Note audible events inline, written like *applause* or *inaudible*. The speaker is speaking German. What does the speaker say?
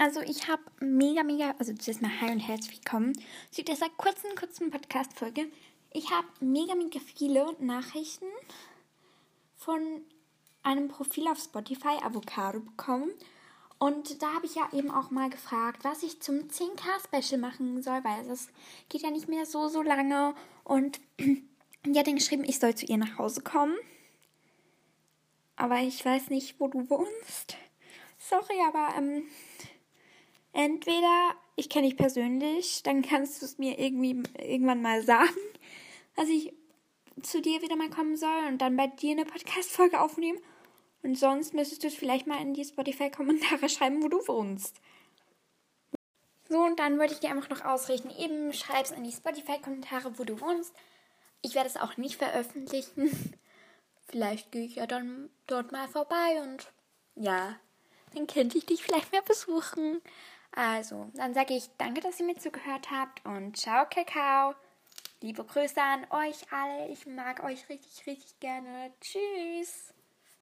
Also ich habe mega, mega, also zuerst mal hi und herzlich willkommen zu dieser kurzen, kurzen Podcast-Folge. Ich habe mega, mega viele Nachrichten von einem Profil auf Spotify, Avocado, bekommen. Und da habe ich ja eben auch mal gefragt, was ich zum 10K-Special machen soll, weil das geht ja nicht mehr so, so lange. Und *clears throat* die hat dann geschrieben, ich soll zu ihr nach Hause kommen. Aber ich weiß nicht, wo du wohnst. Sorry, aber ähm, entweder ich kenne dich persönlich, dann kannst du es mir irgendwie irgendwann mal sagen, dass ich zu dir wieder mal kommen soll und dann bei dir eine Podcast-Folge aufnehmen. Und sonst müsstest du es vielleicht mal in die Spotify-Kommentare *laughs* schreiben, wo du wohnst. So, und dann wollte ich dir einfach noch ausrichten. Eben schreib's in die Spotify-Kommentare, wo du wohnst. Ich werde es auch nicht veröffentlichen. *laughs* Vielleicht gehe ich ja dann dort mal vorbei und ja, dann könnte ich dich vielleicht mehr besuchen. Also, dann sage ich danke, dass ihr mir zugehört habt und ciao, Kakao. Liebe Grüße an euch alle. Ich mag euch richtig, richtig gerne. Tschüss.